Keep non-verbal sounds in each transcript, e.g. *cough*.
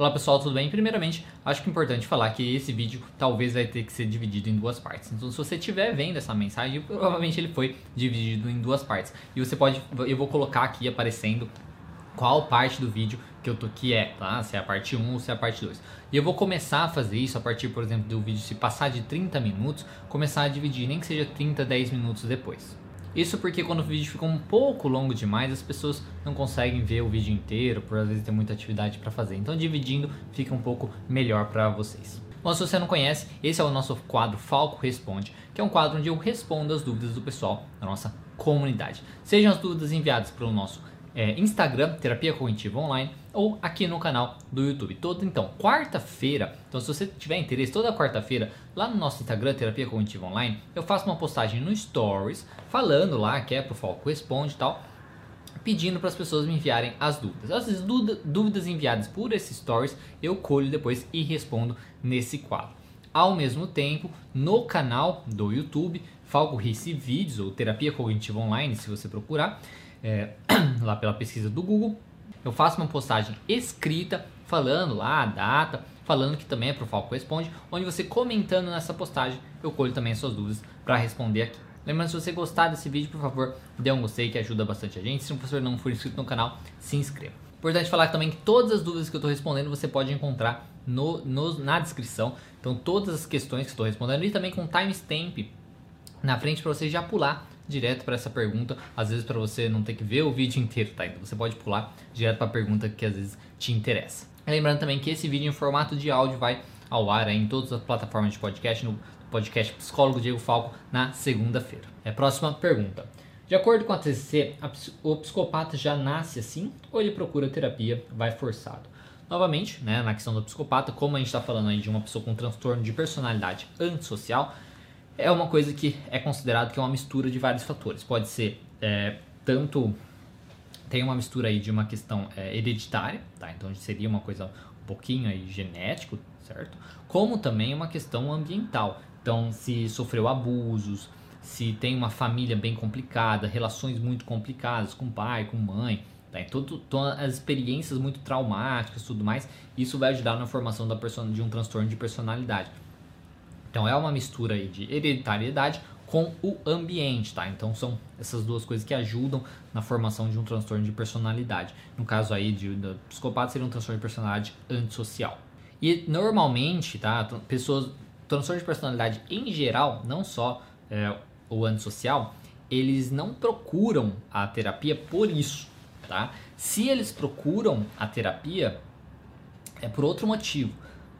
Olá pessoal, tudo bem? Primeiramente, acho que é importante falar que esse vídeo talvez vai ter que ser dividido em duas partes. Então, se você estiver vendo essa mensagem, provavelmente ele foi dividido em duas partes. E você pode, eu vou colocar aqui aparecendo qual parte do vídeo que eu tô que é, tá? Se é a parte 1 ou se é a parte 2. E eu vou começar a fazer isso a partir, por exemplo, do vídeo se passar de 30 minutos, começar a dividir, nem que seja 30, 10 minutos depois. Isso porque quando o vídeo fica um pouco longo demais, as pessoas não conseguem ver o vídeo inteiro, por às vezes ter muita atividade para fazer. Então dividindo fica um pouco melhor para vocês. Bom, se você não conhece, esse é o nosso quadro Falco Responde, que é um quadro onde eu respondo as dúvidas do pessoal da nossa comunidade. Sejam as dúvidas enviadas pelo nosso é, Instagram, Terapia Cognitiva Online, ou aqui no canal do YouTube. Todo então, quarta-feira, então se você tiver interesse, toda quarta-feira, lá no nosso Instagram, Terapia Cognitiva Online, eu faço uma postagem no Stories, falando lá que é pro Foco Responde e tal, pedindo para as pessoas me enviarem as dúvidas. As dúvidas enviadas por esses stories eu colho depois e respondo nesse quadro. Ao mesmo tempo, no canal do YouTube, Falco Rice Vídeos ou Terapia Cognitiva Online, se você procurar, é, *clears throat* lá pela pesquisa do Google, eu faço uma postagem escrita falando lá a data, falando que também é para o Falco Responde, onde você comentando nessa postagem, eu colho também as suas dúvidas para responder aqui. Lembrando, se você gostar desse vídeo, por favor, dê um gostei que ajuda bastante a gente. Se você não for inscrito no canal, se inscreva. Importante falar também que todas as dúvidas que eu estou respondendo você pode encontrar no, no, na descrição. Então, todas as questões que estou respondendo e também com timestamp na frente para você já pular direto para essa pergunta, às vezes para você não ter que ver o vídeo inteiro, tá? Então você pode pular direto para a pergunta que às vezes te interessa. Lembrando também que esse vídeo em formato de áudio vai ao ar em todas as plataformas de podcast, no podcast Psicólogo Diego Falco, na segunda-feira. É próxima pergunta. De acordo com a TCC, o psicopata já nasce assim ou ele procura terapia, vai forçado? Novamente, né, na questão do psicopata, como a gente está falando aí de uma pessoa com transtorno de personalidade antissocial, é uma coisa que é considerado que é uma mistura de vários fatores. Pode ser é, tanto tem uma mistura aí de uma questão é, hereditária, tá? Então seria uma coisa um pouquinho aí genético, certo? Como também uma questão ambiental. Então se sofreu abusos, se tem uma família bem complicada, relações muito complicadas com pai, com mãe, tá? Então, todas as experiências muito traumáticas, tudo mais, isso vai ajudar na formação da persona, de um transtorno de personalidade. Então é uma mistura aí de hereditariedade com o ambiente, tá? Então são essas duas coisas que ajudam na formação de um transtorno de personalidade. No caso aí de, de psicopata seria um transtorno de personalidade antissocial. E normalmente, tá? Pessoas transtorno de personalidade em geral, não só é, o antissocial, eles não procuram a terapia por isso, tá? Se eles procuram a terapia é por outro motivo,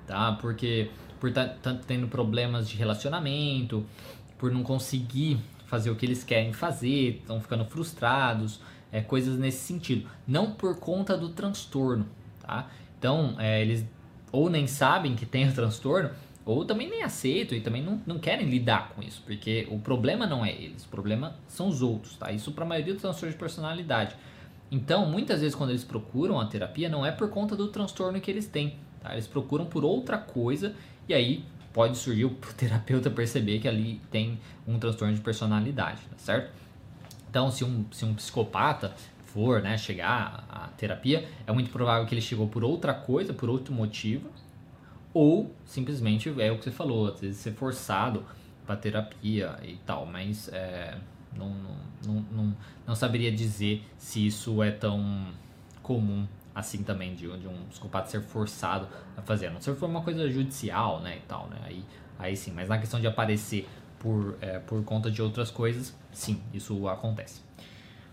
tá? Porque por estar tendo problemas de relacionamento, por não conseguir fazer o que eles querem fazer, estão ficando frustrados, é, coisas nesse sentido. Não por conta do transtorno, tá? Então, é, eles ou nem sabem que tem o transtorno, ou também nem aceitam e também não, não querem lidar com isso, porque o problema não é eles, o problema são os outros, tá? Isso para a maioria dos transtornos de personalidade. Então, muitas vezes quando eles procuram a terapia, não é por conta do transtorno que eles têm, tá? Eles procuram por outra coisa e aí pode surgir o *laughs* terapeuta perceber que ali tem um transtorno de personalidade, tá certo? Então, se um, se um psicopata for né, chegar à terapia, é muito provável que ele chegou por outra coisa, por outro motivo, ou simplesmente é o que você falou, às vezes ser forçado para terapia e tal, mas é, não, não, não, não saberia dizer se isso é tão comum assim também, de, de um psicopata ser forçado a fazer. A não ser for uma coisa judicial, né, e tal, né, aí, aí sim. Mas na questão de aparecer por, é, por conta de outras coisas, sim, isso acontece.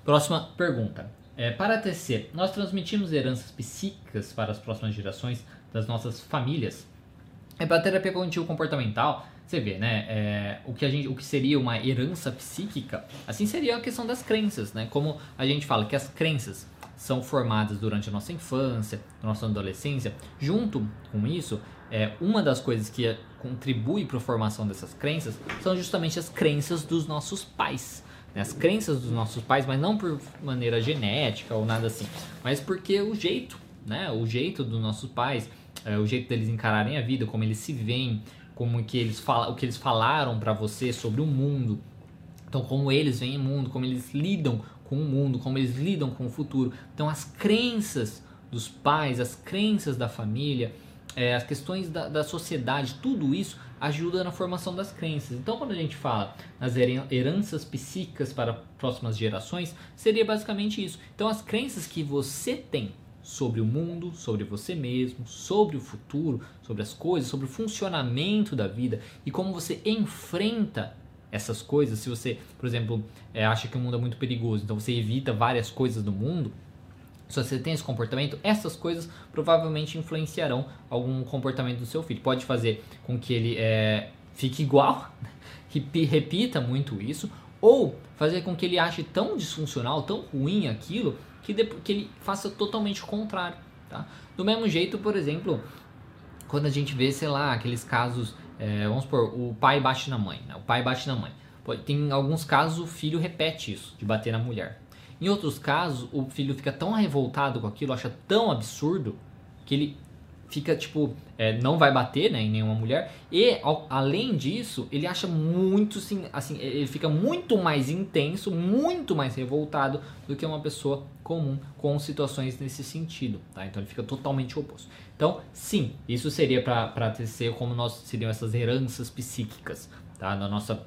Próxima pergunta. É, para TC, nós transmitimos heranças psíquicas para as próximas gerações das nossas famílias? É para terapia cognitivo comportamental, você vê, né? É, o, que a gente, o que seria uma herança psíquica, assim seria a questão das crenças, né? Como a gente fala que as crenças são formadas durante a nossa infância, nossa adolescência. Junto com isso, é, uma das coisas que contribui para a formação dessas crenças são justamente as crenças dos nossos pais. Né? As crenças dos nossos pais, mas não por maneira genética ou nada assim, mas porque o jeito, né? O jeito dos nossos pais, é, o jeito deles encararem a vida, como eles se veem, como que eles falam, o que eles falaram para você sobre o mundo. Então, como eles veem o mundo, como eles lidam com o mundo, como eles lidam com o futuro. Então, as crenças dos pais, as crenças da família, é, as questões da, da sociedade, tudo isso ajuda na formação das crenças. Então, quando a gente fala nas heranças psíquicas para próximas gerações, seria basicamente isso. Então, as crenças que você tem sobre o mundo, sobre você mesmo, sobre o futuro, sobre as coisas, sobre o funcionamento da vida e como você enfrenta essas coisas. Se você, por exemplo, é, acha que o mundo é muito perigoso, então você evita várias coisas do mundo se você tem esse comportamento, essas coisas provavelmente influenciarão algum comportamento do seu filho. Pode fazer com que ele é, fique igual, *laughs* que repita muito isso, ou fazer com que ele ache tão disfuncional, tão ruim aquilo, que, que ele faça totalmente o contrário. Tá? Do mesmo jeito, por exemplo, quando a gente vê, sei lá, aqueles casos, é, vamos supor, o pai bate na mãe, né? o pai bate na mãe. Tem alguns casos o filho repete isso, de bater na mulher. Em outros casos, o filho fica tão revoltado com aquilo, acha tão absurdo, que ele fica tipo, é, não vai bater né, em nenhuma mulher. E ao, além disso, ele acha muito assim, assim, ele fica muito mais intenso, muito mais revoltado do que uma pessoa comum com situações nesse sentido, tá? Então ele fica totalmente oposto. Então, sim, isso seria para ser como nós seriam essas heranças psíquicas, tá? Na nossa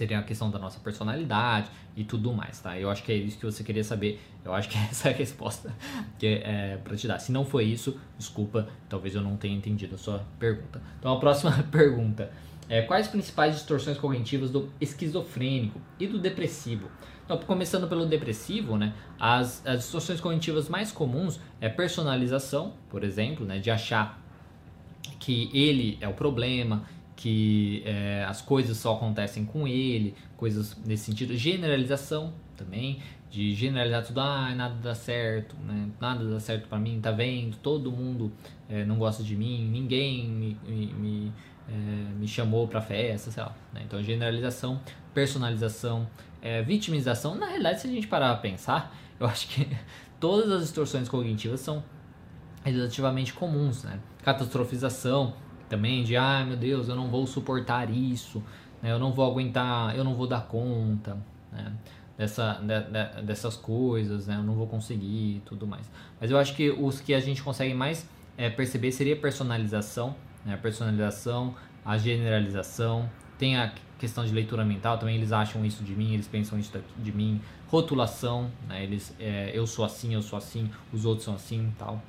seria a questão da nossa personalidade e tudo mais, tá? Eu acho que é isso que você queria saber. Eu acho que *laughs* essa é a resposta que é, é para te dar. Se não foi isso, desculpa, talvez eu não tenha entendido a sua pergunta. Então a próxima *laughs* pergunta é quais principais distorções cognitivas do esquizofrênico e do depressivo? Então, começando pelo depressivo, né? As, as distorções cognitivas mais comuns é personalização, por exemplo, né? De achar que ele é o problema, que é, as coisas só acontecem com ele, coisas nesse sentido. Generalização também, de generalizar tudo, ah, nada dá certo, né? nada dá certo para mim, tá vendo? Todo mundo é, não gosta de mim, ninguém me, me, me, é, me chamou pra festa, sei lá. Né? Então, generalização, personalização, é, vitimização. Na realidade, se a gente parar a pensar, eu acho que *laughs* todas as distorções cognitivas são relativamente comuns, né? Catastrofização, também de, ah, meu Deus, eu não vou suportar isso, né? eu não vou aguentar, eu não vou dar conta, né? Dessa, de, de, dessas coisas, né? Eu não vou conseguir tudo mais. Mas eu acho que os que a gente consegue mais é, perceber seria personalização, né? A personalização, a generalização, tem a questão de leitura mental, também eles acham isso de mim, eles pensam isso de mim, rotulação, né? Eles, é, eu sou assim, eu sou assim, os outros são assim, tal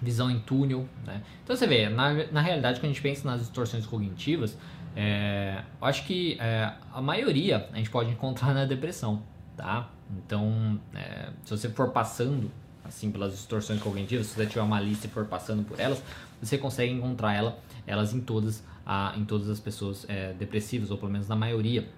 visão em túnel, né? Então você vê, na, na realidade, quando a gente pensa nas distorções cognitivas, é, eu acho que é, a maioria a gente pode encontrar na depressão, tá? Então, é, se você for passando assim pelas distorções cognitivas, se você tiver uma lista e for passando por elas, você consegue encontrar ela, elas em todas, a, em todas as pessoas é, depressivas, ou pelo menos na maioria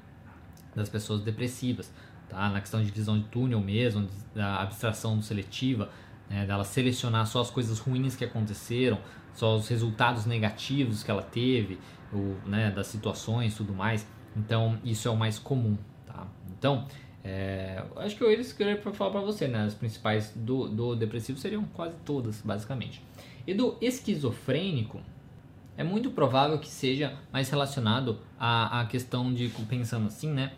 das pessoas depressivas, tá? Na questão de visão de túnel mesmo, da abstração seletiva, né, dela selecionar só as coisas ruins que aconteceram, só os resultados negativos que ela teve, ou, né, das situações tudo mais. Então, isso é o mais comum, tá? Então, é, acho que eu eles queria falar para você, né? As principais do, do depressivo seriam quase todas, basicamente. E do esquizofrênico, é muito provável que seja mais relacionado à, à questão de, pensando assim, né?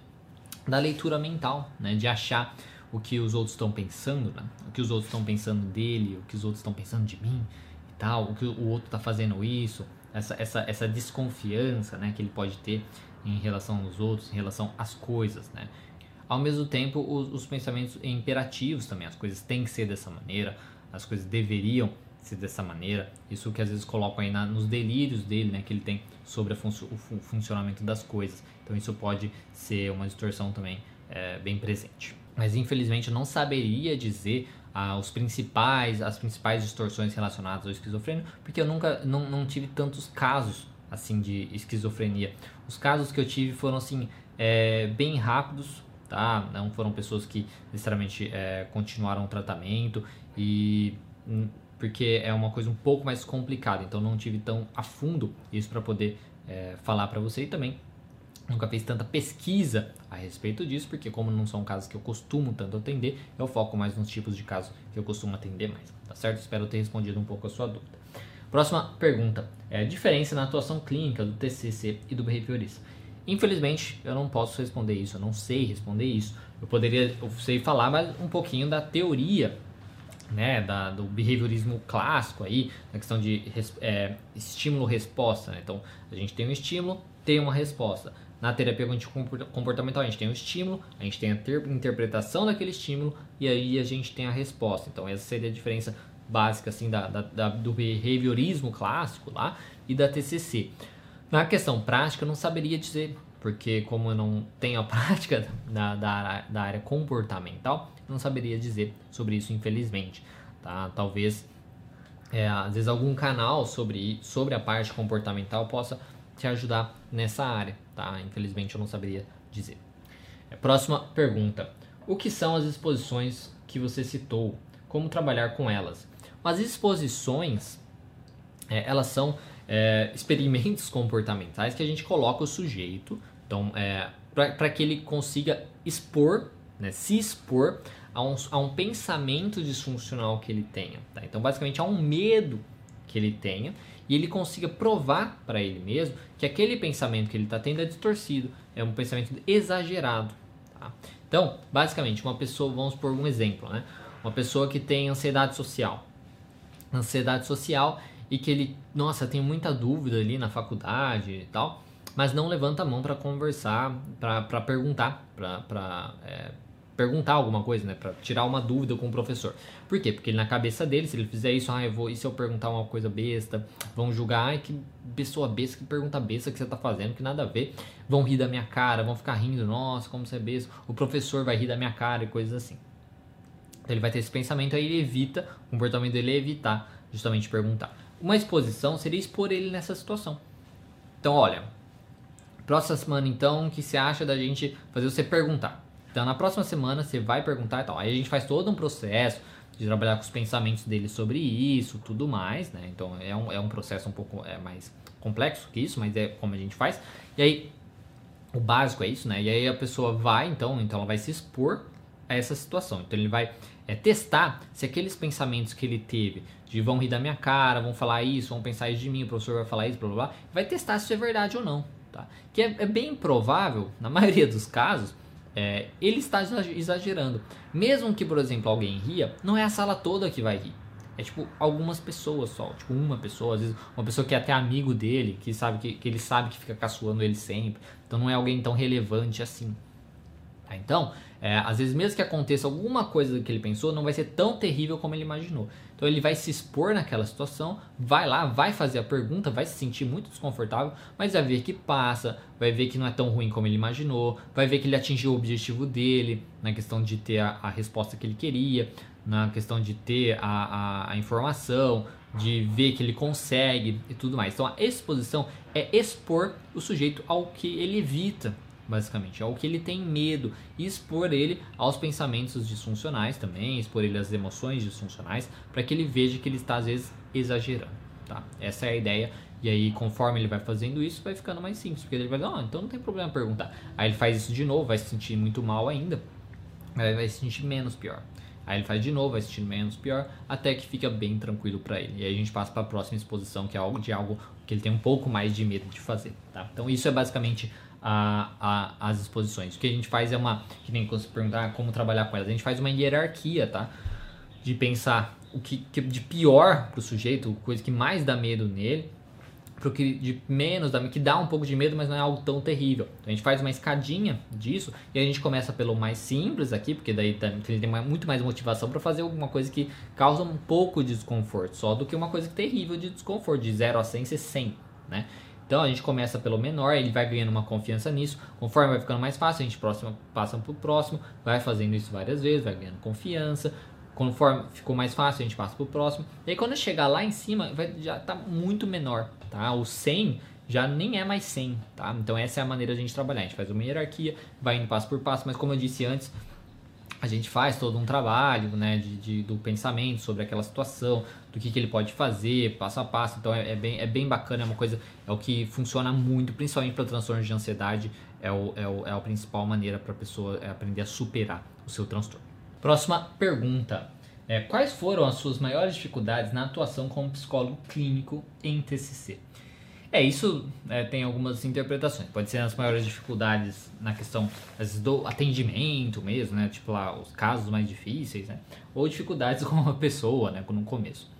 Da leitura mental, né? De achar o que os outros estão pensando, né? o que os outros estão pensando dele, o que os outros estão pensando de mim e tal, o que o outro está fazendo isso, essa, essa, essa desconfiança né, que ele pode ter em relação aos outros, em relação às coisas. Né? Ao mesmo tempo, os, os pensamentos imperativos também, as coisas têm que ser dessa maneira, as coisas deveriam ser dessa maneira. Isso que às vezes colocam aí na, nos delírios dele, né, que ele tem sobre o funcionamento das coisas. Então isso pode ser uma distorção também é, bem presente mas infelizmente eu não saberia dizer ah, os principais, as principais distorções relacionadas ao esquizofrênico, porque eu nunca não, não tive tantos casos assim de esquizofrenia. Os casos que eu tive foram assim é, bem rápidos, tá? Não foram pessoas que necessariamente é, continuaram o tratamento e hum, porque é uma coisa um pouco mais complicada, então não tive tão a fundo isso para poder é, falar para você e também Nunca fiz tanta pesquisa a respeito disso, porque como não são casos que eu costumo tanto atender, eu foco mais nos tipos de casos que eu costumo atender mais, tá certo? Espero ter respondido um pouco a sua dúvida. Próxima pergunta, é a diferença na atuação clínica do TCC e do behaviorista. Infelizmente, eu não posso responder isso, eu não sei responder isso. Eu poderia, eu sei falar mais um pouquinho da teoria né, da, do behaviorismo clássico aí, na questão de é, estímulo-resposta. Né? Então, a gente tem um estímulo, tem uma resposta. Na terapia comportamental, a gente tem o estímulo, a gente tem a interpretação daquele estímulo e aí a gente tem a resposta. Então, essa seria a diferença básica assim, da, da, da do behaviorismo clássico lá e da TCC. Na questão prática, eu não saberia dizer, porque como eu não tenho a *laughs* prática da, da, da área comportamental, não saberia dizer sobre isso, infelizmente. Tá? Talvez, é, às vezes, algum canal sobre, sobre a parte comportamental possa te ajudar nessa área, tá? Infelizmente eu não saberia dizer. É, próxima pergunta. O que são as exposições que você citou? Como trabalhar com elas? As exposições, é, elas são é, experimentos *laughs* comportamentais que a gente coloca o sujeito, então, é, para que ele consiga expor, né, se expor a um, a um pensamento disfuncional que ele tenha. Tá? Então, basicamente, há um medo que ele tenha e ele consiga provar para ele mesmo que aquele pensamento que ele está tendo é distorcido, é um pensamento exagerado. Tá? Então, basicamente, uma pessoa, vamos por um exemplo, né? uma pessoa que tem ansiedade social. Ansiedade social e que ele, nossa, tem muita dúvida ali na faculdade e tal, mas não levanta a mão para conversar, para perguntar, para perguntar alguma coisa, né? Pra tirar uma dúvida com o professor. Por quê? Porque ele, na cabeça dele, se ele fizer isso, ah, eu vou, e se eu perguntar uma coisa besta? Vão julgar, ai, que pessoa besta, que pergunta besta que você tá fazendo, que nada a ver. Vão rir da minha cara, vão ficar rindo, nossa, como você é besta. O professor vai rir da minha cara e coisas assim. Então ele vai ter esse pensamento, aí ele evita, o comportamento dele é evitar justamente perguntar. Uma exposição seria expor ele nessa situação. Então, olha, próxima semana então, o que você acha da gente fazer você perguntar? Então na próxima semana você vai perguntar e tal. Aí a gente faz todo um processo de trabalhar com os pensamentos dele sobre isso, tudo mais, né? Então é um, é um processo um pouco é, mais complexo que isso, mas é como a gente faz. E aí o básico é isso, né? E aí a pessoa vai, então, então ela vai se expor a essa situação. Então ele vai é, testar se aqueles pensamentos que ele teve de vão rir da minha cara, vão falar isso, vão pensar isso de mim, o professor vai falar isso, blá blá blá, vai testar se isso é verdade ou não, tá? Que é, é bem provável, na *laughs* maioria dos casos, é, ele está exagerando. Mesmo que, por exemplo, alguém ria, não é a sala toda que vai rir. É tipo algumas pessoas só, tipo uma pessoa, às vezes uma pessoa que é até amigo dele, que sabe que, que ele sabe que fica caçoando ele sempre. Então não é alguém tão relevante assim. Tá? Então, é, às vezes mesmo que aconteça alguma coisa que ele pensou, não vai ser tão terrível como ele imaginou. Então ele vai se expor naquela situação, vai lá, vai fazer a pergunta, vai se sentir muito desconfortável, mas vai ver que passa, vai ver que não é tão ruim como ele imaginou, vai ver que ele atingiu o objetivo dele na questão de ter a, a resposta que ele queria, na questão de ter a, a, a informação, de ver que ele consegue e tudo mais. Então a exposição é expor o sujeito ao que ele evita basicamente. É o que ele tem medo expor ele aos pensamentos disfuncionais também, expor ele às emoções disfuncionais, para que ele veja que ele está às vezes exagerando, tá? Essa é a ideia. E aí, conforme ele vai fazendo isso, vai ficando mais simples, porque ele vai dizer, oh, então não tem problema perguntar. Aí ele faz isso de novo, vai se sentir muito mal ainda, aí vai se sentir menos pior. Aí ele faz de novo, vai se sentir menos pior, até que fica bem tranquilo para ele. E aí a gente passa para a próxima exposição, que é algo de algo que ele tem um pouco mais de medo de fazer, tá? Então isso é basicamente a, a, as exposições. O que a gente faz é uma. Que nem quando você perguntar como trabalhar com elas, a gente faz uma hierarquia, tá? De pensar o que, que de pior pro sujeito, coisa que mais dá medo nele, pro que de menos dá que dá um pouco de medo, mas não é algo tão terrível. Então a gente faz uma escadinha disso e a gente começa pelo mais simples aqui, porque daí tá, ele tem muito mais motivação para fazer alguma coisa que causa um pouco de desconforto, só do que uma coisa terrível de desconforto, de 0 a 100 ser 100, né? Então a gente começa pelo menor, ele vai ganhando uma confiança nisso. Conforme vai ficando mais fácil, a gente próximo, passa para o próximo, vai fazendo isso várias vezes, vai ganhando confiança. Conforme ficou mais fácil, a gente passa para o próximo. E aí quando chegar lá em cima, vai, já está muito menor. Tá? O 100 já nem é mais 100. Tá? Então essa é a maneira de a gente trabalhar. A gente faz uma hierarquia, vai indo passo por passo, mas como eu disse antes, a gente faz todo um trabalho né, de, de, do pensamento sobre aquela situação, do que, que ele pode fazer, passo a passo. Então é, é, bem, é bem bacana, é uma coisa, é o que funciona muito, principalmente para transtornos de ansiedade, é, o, é, o, é a principal maneira para a pessoa é aprender a superar o seu transtorno. Próxima pergunta. É, quais foram as suas maiores dificuldades na atuação como psicólogo clínico em TCC? É, isso é, tem algumas interpretações. Pode ser as maiores dificuldades na questão vezes, do atendimento mesmo, né? Tipo lá, os casos mais difíceis, né? Ou dificuldades *laughs* com a pessoa, né? No começo.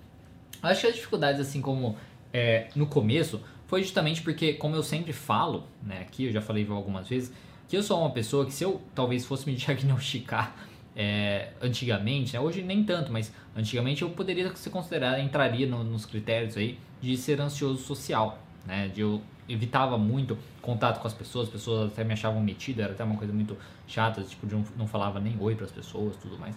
Acho que as dificuldades, assim como é, no começo, foi justamente porque, como eu sempre falo, né? Aqui eu já falei algumas vezes, que eu sou uma pessoa que se eu talvez fosse me *laughs* diagnosticar é, antigamente, né? hoje nem tanto, mas antigamente eu poderia ser considerado, entraria no, nos critérios aí de ser ansioso social, né? Eu evitava muito contato com as pessoas, as pessoas até me achavam metido, era até uma coisa muito chata, tipo, de um, não falava nem oi para as pessoas, tudo mais.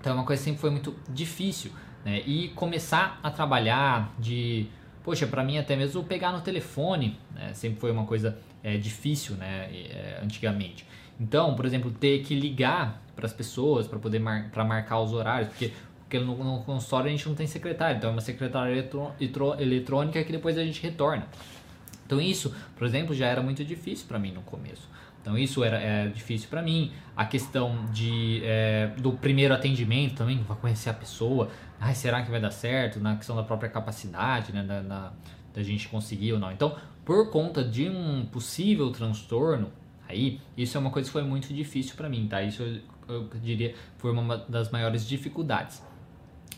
Então, é uma coisa que sempre foi muito difícil, né? E começar a trabalhar de, poxa, para mim até mesmo pegar no telefone, né? Sempre foi uma coisa é, difícil, né? É, antigamente. Então, por exemplo, ter que ligar para as pessoas para poder mar para marcar os horários, porque porque no, no consultório a gente não tem secretário, então é uma secretária eletrônica que depois a gente retorna. Então isso, por exemplo, já era muito difícil para mim no começo. Então isso era, era difícil para mim. A questão de, é, do primeiro atendimento também, para conhecer a pessoa. Ai, será que vai dar certo? Na questão da própria capacidade, né, da, da, da gente conseguir ou não. Então, por conta de um possível transtorno, aí isso é uma coisa que foi muito difícil para mim, tá? Isso eu, eu diria foi uma das maiores dificuldades.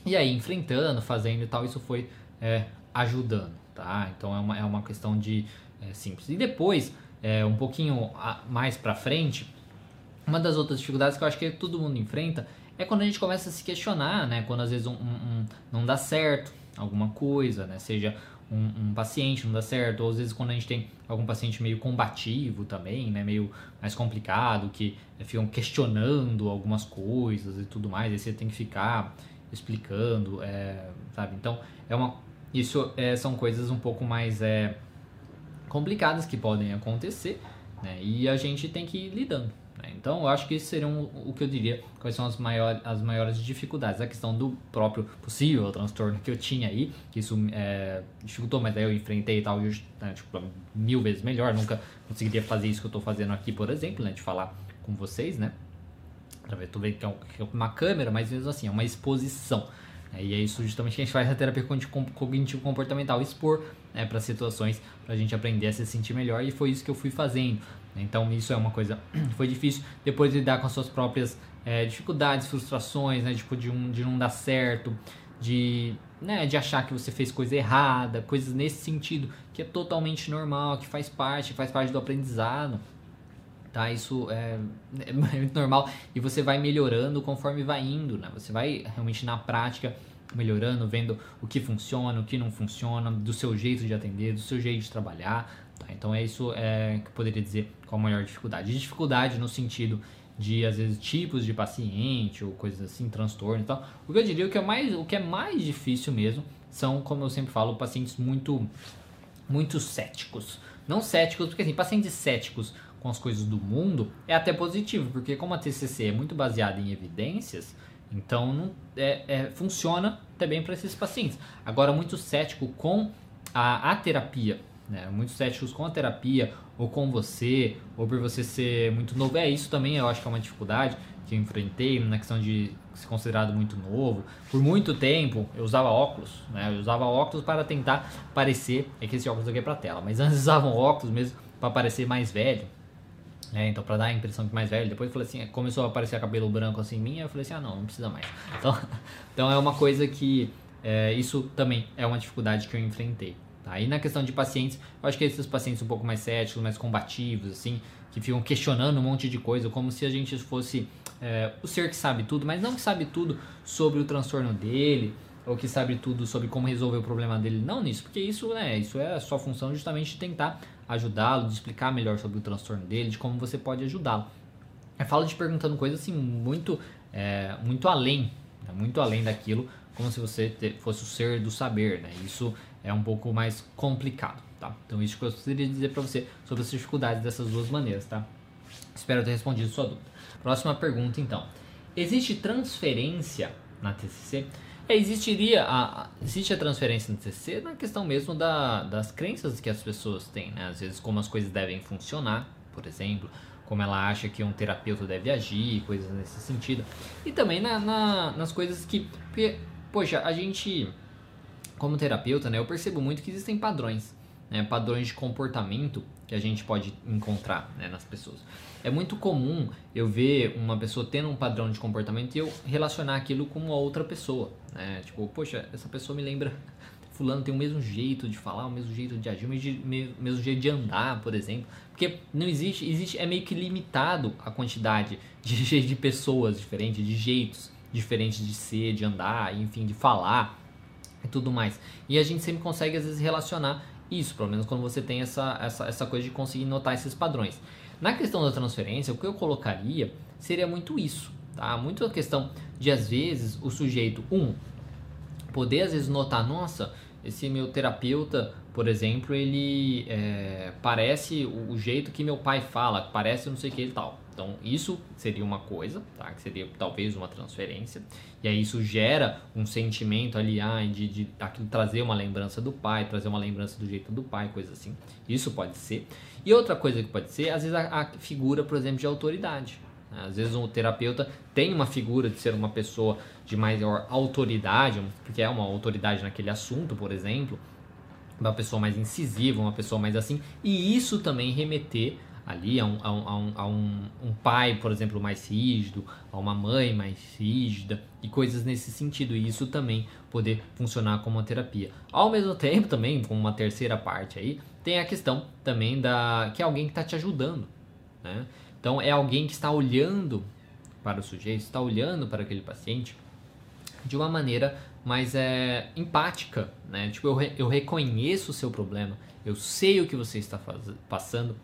E aí, enfrentando, fazendo e tal, isso foi é, ajudando, tá? Então é uma, é uma questão de é, simples. E depois, é, um pouquinho mais pra frente, uma das outras dificuldades que eu acho que todo mundo enfrenta é quando a gente começa a se questionar, né? Quando às vezes um, um, um não dá certo alguma coisa, né? Seja um, um, paciente não dá certo, ou às vezes quando a gente tem algum paciente meio combativo também, né? Meio mais complicado, que ficam questionando algumas coisas e tudo mais, aí você tem que ficar explicando, é, sabe? Então, é uma, isso é, são coisas um pouco mais é, complicadas que podem acontecer, né? E a gente tem que ir lidando. Né? Então, eu acho que isso seria um, o que eu diria quais são as maiores, as maiores dificuldades. A questão do próprio possível transtorno que eu tinha aí, que isso é, dificultou, mas aí eu enfrentei e tal, e né, tipo, mil vezes melhor. Nunca conseguiria fazer isso que eu estou fazendo aqui, por exemplo, né? De falar com vocês, né? Através tu vê que é uma câmera, mas mesmo assim, é uma exposição. Né? E é isso justamente que a gente faz na terapia cognitivo comportamental, expor né, para situações, para a gente aprender a se sentir melhor, e foi isso que eu fui fazendo. Então isso é uma coisa *clears throat* foi difícil. Depois de lidar com as suas próprias é, dificuldades, frustrações, né, tipo de, um, de não dar certo, de, né, de achar que você fez coisa errada, coisas nesse sentido, que é totalmente normal, que faz parte, faz parte do aprendizado tá? Isso é, *laughs* é, muito normal e você vai melhorando conforme vai indo, né? Você vai realmente na prática melhorando, vendo o que funciona, o que não funciona, do seu jeito de atender, do seu jeito de trabalhar, tá? Então é isso é, que eu poderia dizer qual a maior dificuldade. Dificuldade no sentido de às vezes tipos de paciente ou coisas assim, transtorno e tal. O que eu diria que é mais, o que é mais difícil mesmo são, como eu sempre falo, pacientes muito muito céticos. Não céticos, porque assim, pacientes céticos com as coisas do mundo é até positivo, porque como a TCC é muito baseada em evidências, então não, é, é, funciona também para esses pacientes. Agora, muito cético com a, a terapia, né? Muitos céticos com a terapia, ou com você, ou por você ser muito novo. É, isso também eu acho que é uma dificuldade que eu enfrentei na questão de ser considerado muito novo. Por muito tempo eu usava óculos, né? Eu usava óculos para tentar parecer, é que esse óculos aqui é para tela, mas antes usavam óculos mesmo para parecer mais velho. É, então, para dar a impressão que mais velho, depois eu falei assim, começou a aparecer cabelo branco assim em mim, eu falei assim, ah não, não precisa mais. *laughs* Então, então é uma coisa que é, isso também é uma dificuldade que eu enfrentei. Tá? E na questão de pacientes, eu acho que esses pacientes um pouco mais céticos, mais combativos, assim, que ficam questionando um monte de coisa, como se a gente fosse é, o ser que sabe tudo, mas não que sabe tudo sobre o transtorno dele, ou que sabe tudo sobre como resolver o problema dele, não nisso, porque isso, né, isso é a sua função justamente de tentar ajudá-lo, de explicar melhor sobre o transtorno dele, de como você pode ajudá-lo. Eu falo de perguntando coisas assim muito, é, muito além, né? muito além daquilo, como se você fosse o ser do saber, né? Isso é um pouco mais complicado, tá? Então isso que eu gostaria de dizer para você sobre as dificuldades dessas duas maneiras, tá? Espero ter respondido sua dúvida. Próxima pergunta, então. Existe transferência na TCC? É, existiria a, existe a transferência no TCC na questão mesmo da, das crenças que as pessoas têm, né? Às vezes como as coisas devem funcionar, por exemplo, como ela acha que um terapeuta deve agir, coisas nesse sentido. E também na, na, nas coisas que, porque, poxa, a gente como terapeuta, né, eu percebo muito que existem padrões. né, padrões de comportamento que a gente pode encontrar né, nas pessoas. É muito comum eu ver uma pessoa tendo um padrão de comportamento e eu relacionar aquilo com outra pessoa. Né? Tipo, poxa, essa pessoa me lembra. *laughs* Fulano tem o mesmo jeito de falar, o mesmo jeito de agir, o mesmo jeito de andar, por exemplo. Porque não existe, existe é meio que limitado a quantidade *laughs* de, de pessoas diferentes, de jeitos diferentes de ser, de andar, enfim, de falar e tudo mais. E a gente sempre consegue às vezes relacionar isso, pelo menos quando você tem essa, essa, essa coisa de conseguir notar esses padrões. Na questão da transferência, o que eu colocaria seria muito isso, tá? Muito a questão de às vezes o sujeito, um, poder às vezes notar, nossa, esse meu terapeuta, por exemplo, ele é, parece o, jeito que meu pai fala, parece não sei o que e tal. Então, isso seria uma coisa, tá? Que seria talvez uma transferência. E aí isso gera um sentimento ali, ah, de, de aquilo, trazer uma lembrança do pai, trazer uma lembrança do jeito do pai, coisa assim. Isso pode ser. E outra coisa que pode ser, às vezes a, a figura, por exemplo, de autoridade. Né? Às vezes um terapeuta tem uma figura de ser uma pessoa de maior autoridade, porque é uma autoridade naquele assunto, por exemplo, uma pessoa mais incisiva, uma pessoa mais assim, e isso também remeter ali a um, a um, a um, um, pai, por exemplo, mais rígido, a uma mãe mais rígida e coisas nesse sentido. E isso também poder funcionar como uma terapia. Ao mesmo tempo, também, como uma terceira parte aí, tem a questão também da que é alguém que está te ajudando. Né? Então, é alguém que está olhando para o sujeito, está olhando para aquele paciente de uma maneira mais é, empática, né? Tipo, eu, re, eu reconheço o seu problema, eu sei o que você está passando,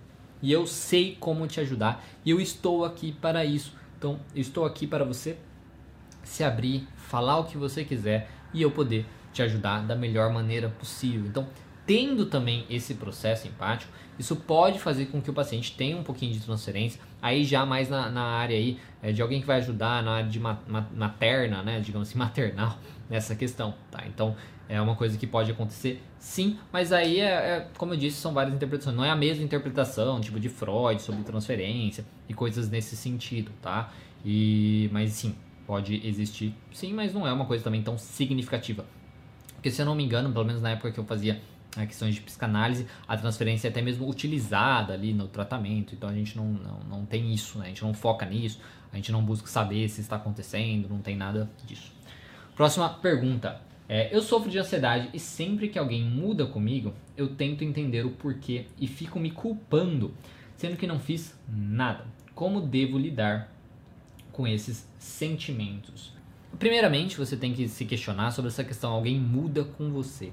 e eu sei como te ajudar e eu estou aqui para isso. Então, eu estou aqui para você se abrir, falar o que você quiser e eu poder te ajudar da melhor maneira possível. Então, tendo também esse processo empático, isso pode fazer com que o paciente tenha um pouquinho de transferência, aí já mais na, na área aí, é, de alguém que vai ajudar na área de ma, ma, materna, né, digamos assim, *laughs* maternal, nessa questão, tá? Então, é uma coisa que pode acontecer sim, mas aí é, é, como eu disse, são várias interpretações. Não é a mesma interpretação, tipo de Freud sobre transferência e coisas nesse sentido, tá? E, mas sim, pode existir sim, mas não é uma coisa também tão significativa. Porque se eu não me engano, pelo menos na época que eu fazia né, questões de psicanálise, a transferência é até mesmo utilizada ali no tratamento, então a gente não, não, não tem isso, né? a gente não foca nisso, a gente não busca saber se está acontecendo, não tem nada disso. Próxima pergunta. É, eu sofro de ansiedade e sempre que alguém muda comigo, eu tento entender o porquê e fico me culpando, sendo que não fiz nada. Como devo lidar com esses sentimentos? Primeiramente, você tem que se questionar sobre essa questão: alguém muda com você.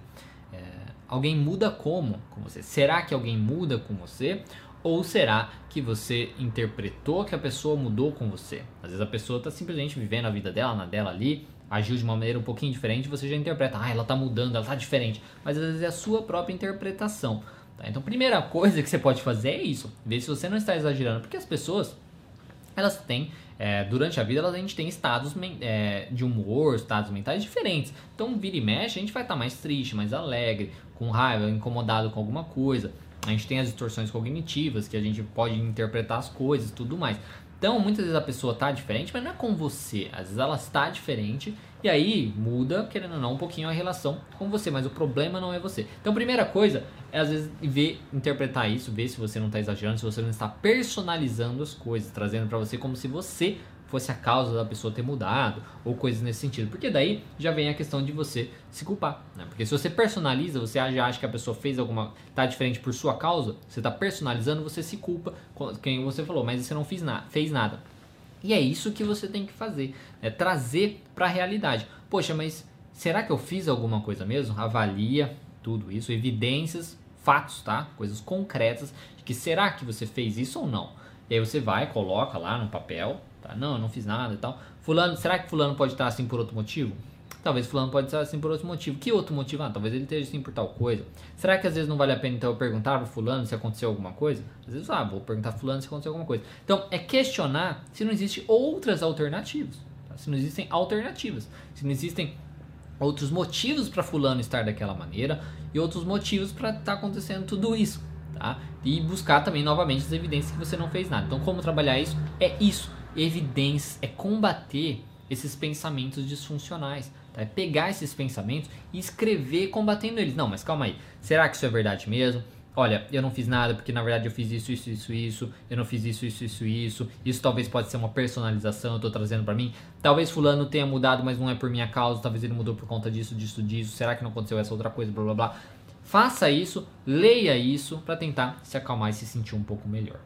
É, alguém muda como com você? Será que alguém muda com você? Ou será que você interpretou que a pessoa mudou com você? Às vezes a pessoa está simplesmente vivendo a vida dela, na dela ali, agiu de uma maneira um pouquinho diferente, você já interpreta, ah, ela está mudando, ela está diferente. Mas às vezes é a sua própria interpretação. Tá? Então, primeira *laughs* coisa que você pode fazer é isso, ver se você não está exagerando, porque as pessoas, elas têm, é, durante a vida, a gente tem estados é, de humor, estados mentais diferentes. Então, vira e mexe, a gente vai estar tá mais triste, mais alegre, com raiva, incomodado com alguma coisa. A gente tem as distorções cognitivas, que a gente pode interpretar as coisas tudo mais. Então, muitas vezes a pessoa tá diferente, mas não é com você. Às vezes ela está diferente e aí muda, querendo ou não, um pouquinho a relação com você, mas o problema não é você. Então, primeira coisa é às vezes ver, interpretar isso, ver se você não está exagerando, se você não está personalizando as coisas, trazendo para você como se você fosse a causa da pessoa ter mudado ou coisas nesse sentido. Porque daí já vem a questão de você se culpar, né? Porque se você personaliza, você já acha que a pessoa fez alguma tá diferente por sua causa, você está personalizando, você se culpa, quem você falou, mas você não fez nada, fez nada. E é isso que você tem que fazer, é trazer para a realidade. Poxa, mas será que eu fiz alguma coisa mesmo? Avalia tudo isso, evidências, fatos, tá? Coisas concretas de que será que você fez isso ou não. E aí você vai, coloca lá no papel, Tá? Não, eu não fiz nada e tal. Fulano, será que fulano pode estar assim por outro motivo? Talvez fulano pode estar assim por outro motivo. Que outro motivo? Ah, talvez ele esteja assim por tal coisa. Será que às vezes não vale a pena então eu perguntar para fulano se aconteceu alguma coisa? Às vezes, ah, vou perguntar fulano se aconteceu alguma coisa. Então, é questionar se não existem outras alternativas. Tá? Se não existem alternativas. Se não existem outros motivos para fulano estar daquela maneira e outros motivos para estar tá acontecendo tudo isso. Tá? E buscar também novamente as evidências que você não fez nada. Então, como trabalhar isso? É isso evidência, é combater esses pensamentos disfuncionais. É pegar esses pensamentos e escrever combatendo eles. Não, mas calma aí. Será que isso é verdade mesmo? Olha, eu não fiz nada porque na verdade eu fiz isso, isso, isso, isso. Eu não fiz isso, isso, isso, isso. Isso talvez pode ser uma personalização, eu tô trazendo para mim. Talvez fulano tenha mudado, mas não é por minha causa. Talvez ele mudou por conta disso, disso, disso. Será que não aconteceu essa outra coisa, blá blá blá. Faça isso, leia isso para tentar se acalmar e se sentir um pouco melhor.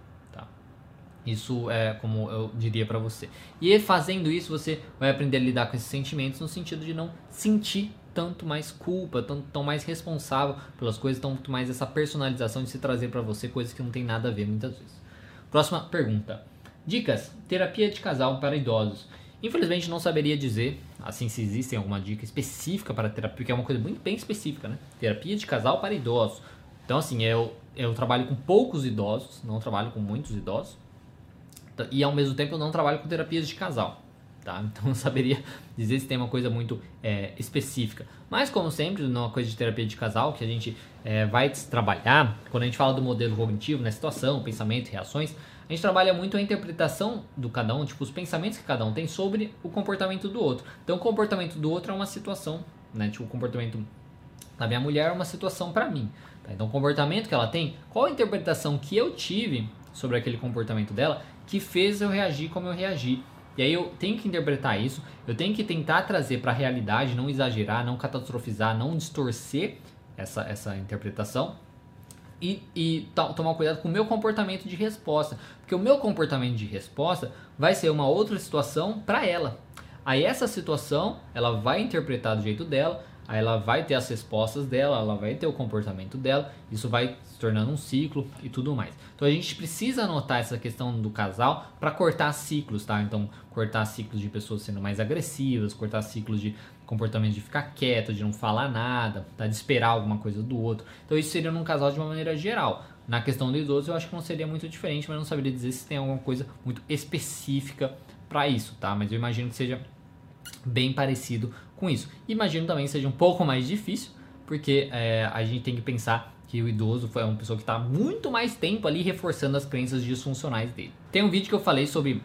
Isso é como eu diria para você. E fazendo isso, você vai aprender a lidar com esses sentimentos no sentido de não sentir tanto mais culpa, tanto tão mais responsável pelas coisas, tanto mais essa personalização de se trazer para você coisas que não tem nada a ver muitas vezes. Próxima pergunta. Dicas: terapia de casal para idosos. Infelizmente não saberia dizer, assim, se existe alguma dica específica para terapia, porque é uma coisa muito bem específica, né? Terapia de casal para idosos. Então, assim, eu, eu trabalho com poucos idosos, não trabalho com muitos idosos. E ao mesmo tempo eu não trabalho com terapias de casal tá? *laughs* Então não saberia dizer se tem uma coisa muito é, específica. Mas como sempre, numa coisa de terapia de casal que a gente é, vai trabalhar, quando a gente fala do modelo cognitivo, né, situação, pensamento, reações, a gente trabalha muito a interpretação do cada um, tipo os pensamentos que cada um tem sobre o comportamento do outro. Então o comportamento do outro é uma situação, né? Tipo o comportamento da minha mulher é uma situação para mim. Tá? Então o comportamento que ela tem, qual a interpretação que eu tive sobre aquele comportamento dela que fez eu reagir como eu reagi. E aí eu tenho que interpretar isso, eu tenho que tentar trazer para a realidade, não exagerar, não catastrofizar, não distorcer essa, essa interpretação e, e tomar cuidado com o meu comportamento de resposta, porque o meu comportamento de resposta vai ser uma outra situação para ela. Aí essa situação ela vai interpretar do jeito dela, aí ela vai ter as respostas dela, ela vai ter o comportamento dela, isso vai se tornando um ciclo e tudo mais. Então a gente precisa anotar essa questão do casal para cortar ciclos, tá? Então cortar ciclos de pessoas sendo mais agressivas, cortar ciclos de comportamento de ficar quieto, de não falar nada, tá? de esperar alguma coisa do outro. Então isso seria num casal de uma maneira geral. Na questão do idoso eu acho que não seria muito diferente, mas não saberia dizer se tem alguma coisa muito específica para isso, tá? Mas eu imagino que seja bem parecido com isso. Imagino também seja um pouco mais difícil, porque é, a gente tem que pensar que o idoso foi uma pessoa que está muito mais tempo ali reforçando as crenças disfuncionais dele. Tem um vídeo que eu falei sobre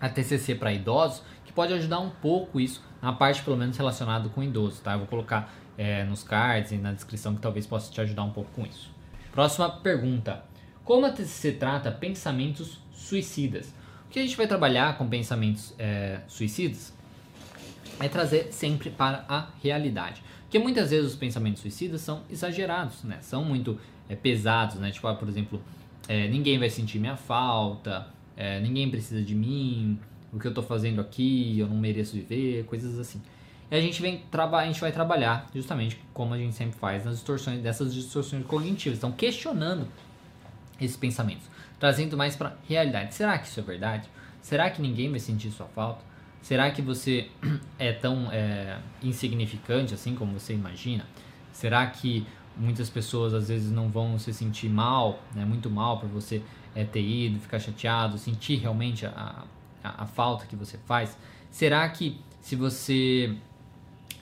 a TCC para idosos que pode ajudar um pouco isso na parte pelo menos relacionada com idoso, tá? Eu vou colocar é, nos cards e na descrição que talvez possa te ajudar um pouco com isso. Próxima pergunta: Como a TCC trata pensamentos suicidas? O que a gente vai trabalhar com pensamentos é, suicidas é trazer sempre para a realidade. Porque muitas vezes os pensamentos suicidas são exagerados, né? São muito é, pesados, né? Tipo, ah, por exemplo, é, ninguém vai sentir minha falta, é, ninguém precisa de mim, o que eu estou fazendo aqui, eu não mereço viver, coisas assim. E a gente, vem a gente vai trabalhar justamente como a gente sempre faz nas distorções, dessas distorções cognitivas. Então, questionando esses pensamentos, trazendo mais para realidade. Será que isso é verdade? Será que ninguém vai sentir sua falta? Será que você é tão é, insignificante assim como você imagina? Será que muitas pessoas às vezes não vão se sentir mal, né, muito mal por você é, ter ido, ficar chateado, sentir realmente a, a, a falta que você faz? Será que se você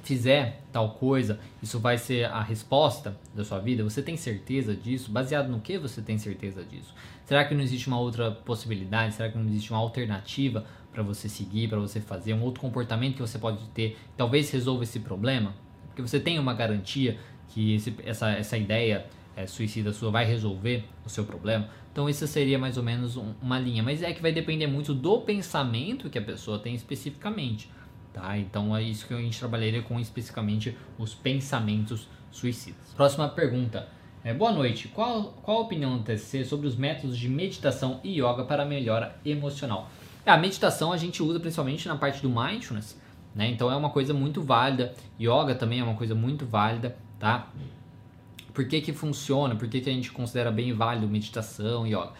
fizer tal coisa, isso vai ser a resposta da sua vida? Você tem certeza disso? Baseado no que você tem certeza disso? Será que não existe uma outra possibilidade? Será que não existe uma alternativa para você seguir, para você fazer, um outro comportamento que você pode ter, talvez resolva esse problema, porque você tem uma garantia que esse, essa, essa ideia é, suicida sua vai resolver o seu problema. Então isso seria mais ou menos um, uma linha, mas é que vai depender muito do pensamento que a pessoa tem especificamente, tá? Então é isso que a gente trabalharia com especificamente os pensamentos suicidas. Próxima pergunta. É, boa noite. Qual, qual a opinião do TCC sobre os métodos de meditação e yoga para melhora emocional? A meditação a gente usa principalmente na parte do mindfulness, né? Então é uma coisa muito válida. Yoga também é uma coisa muito válida, tá? Por que que funciona? Por que que a gente considera bem válido meditação e yoga?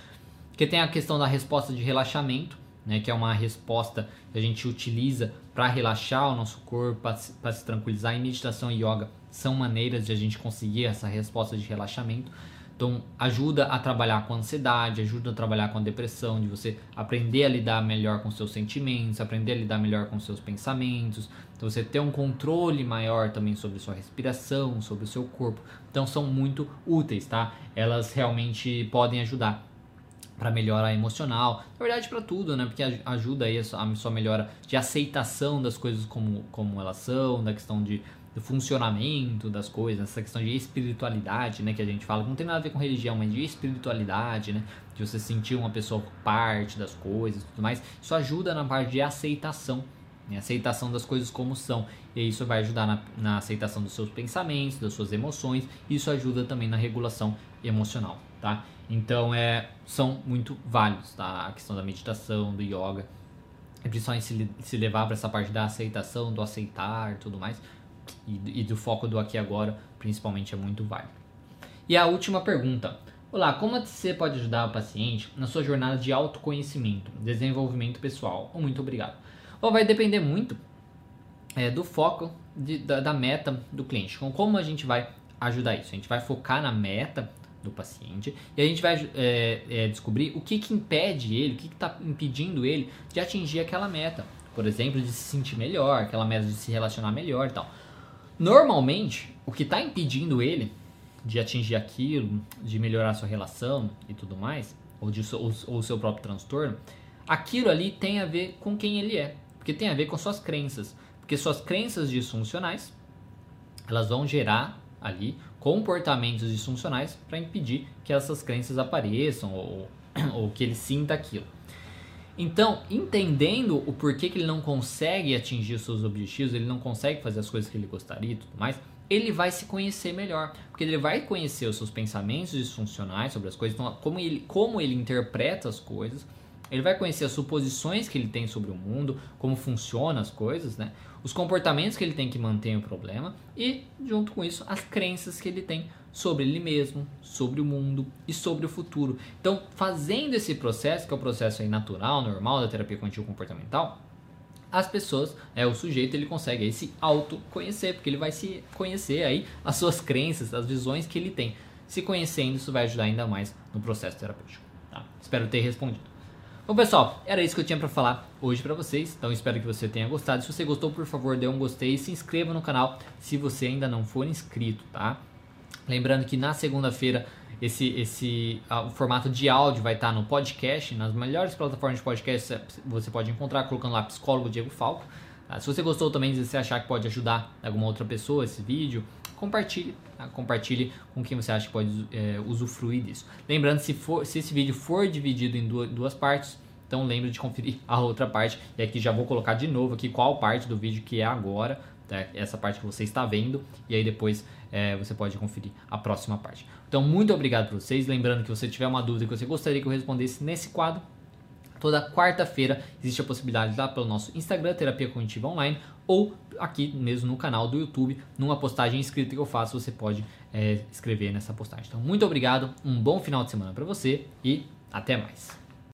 Porque tem a questão da resposta de relaxamento, né? Que é uma resposta que a gente utiliza para relaxar o nosso corpo, para se tranquilizar. E meditação e yoga são maneiras de a gente conseguir essa resposta de relaxamento. Então, ajuda a trabalhar com a ansiedade, ajuda a trabalhar com a depressão, de você aprender a lidar melhor com seus sentimentos, aprender a lidar melhor com seus pensamentos. Então, você ter um controle maior também sobre sua respiração, sobre o seu corpo. Então, são muito úteis, tá? Elas realmente podem ajudar. para melhora emocional, na verdade para tudo, né? Porque ajuda aí a sua melhora de aceitação das coisas como, como elas são, da questão de do funcionamento das coisas, essa questão de espiritualidade, né, que a gente fala, que não tem nada a ver com religião, mas de espiritualidade, né, de você sentir uma pessoa parte das coisas, tudo mais, isso ajuda na parte de aceitação, né, aceitação das coisas como são, e isso vai ajudar na, na aceitação dos seus pensamentos, das suas emoções, isso ajuda também na regulação emocional, tá? Então é, são muito válidos, tá? A questão da meditação, do yoga, é principalmente se, se levar para essa parte da aceitação, do aceitar, tudo mais e, e do foco do aqui e agora, principalmente, é muito válido. E a última pergunta. Olá, como você pode ajudar o paciente na sua jornada de autoconhecimento, desenvolvimento pessoal? Muito obrigado. Bom, vai depender muito é, do foco de, da, da, meta do cliente. Com como a gente vai ajudar isso? A gente vai focar na meta do paciente e a gente vai é, é, descobrir o que, que impede ele, o que está impedindo ele de atingir aquela meta. Por exemplo, de se sentir melhor, aquela meta de se relacionar melhor e tal. Normalmente, o que está impedindo ele de atingir aquilo, de melhorar sua relação e tudo mais, ou, de, ou, ou o seu próprio transtorno, aquilo ali tem a ver com quem ele é, porque tem a ver com suas crenças, porque suas crenças disfuncionais elas vão gerar ali comportamentos disfuncionais para impedir que essas crenças apareçam ou, ou que ele sinta aquilo. Então, entendendo o porquê que ele não consegue atingir os seus objetivos, ele não consegue fazer as coisas que ele gostaria e tudo mais, ele vai se conhecer melhor, porque ele vai conhecer os seus pensamentos disfuncionais sobre as coisas, então, como ele, como ele interpreta as coisas, ele vai conhecer as suposições que ele tem sobre o mundo, como funcionam as coisas, né? os comportamentos que ele tem que manter o problema e, junto com isso, as crenças que ele tem sobre ele mesmo, sobre o mundo e sobre o futuro. Então, fazendo esse processo, que é o processo aí natural, normal da terapia cognitivo comportamental, as pessoas, é o sujeito, ele consegue aí se autoconhecer, porque ele vai se conhecer aí as suas crenças, as visões que ele tem. Se conhecendo, isso vai ajudar ainda mais no processo terapêutico. Tá? Espero ter respondido. Bom, pessoal, era isso que eu tinha para falar hoje para vocês. Então, espero que você tenha gostado. Se você gostou, por favor, dê um gostei e se inscreva no canal se você ainda não for inscrito, tá? Lembrando que na segunda-feira esse, esse o formato de áudio vai estar no podcast, nas melhores plataformas de podcast você pode encontrar colocando lá psicólogo Diego Falco. Tá? Se você gostou também, se você achar que pode ajudar alguma outra pessoa esse vídeo, compartilhe, tá? compartilhe com quem você acha que pode é, usufruir disso. Lembrando, se, for, se esse vídeo for dividido em duas, duas partes, então lembre de conferir *laughs* a outra parte. E aqui já vou colocar de novo aqui qual parte do vídeo que é agora, tá? essa parte que você está vendo, e aí depois é, você pode conferir a próxima parte. Então, muito obrigado por vocês. Lembrando que se você tiver uma dúvida que você gostaria que eu respondesse nesse quadro, toda quarta-feira existe a possibilidade lá pelo nosso Instagram, Terapia Cognitiva Online, ou aqui mesmo no canal do YouTube, numa postagem escrita que eu faço, você pode é, escrever nessa postagem. Então, muito obrigado, um bom final de semana para você e até mais.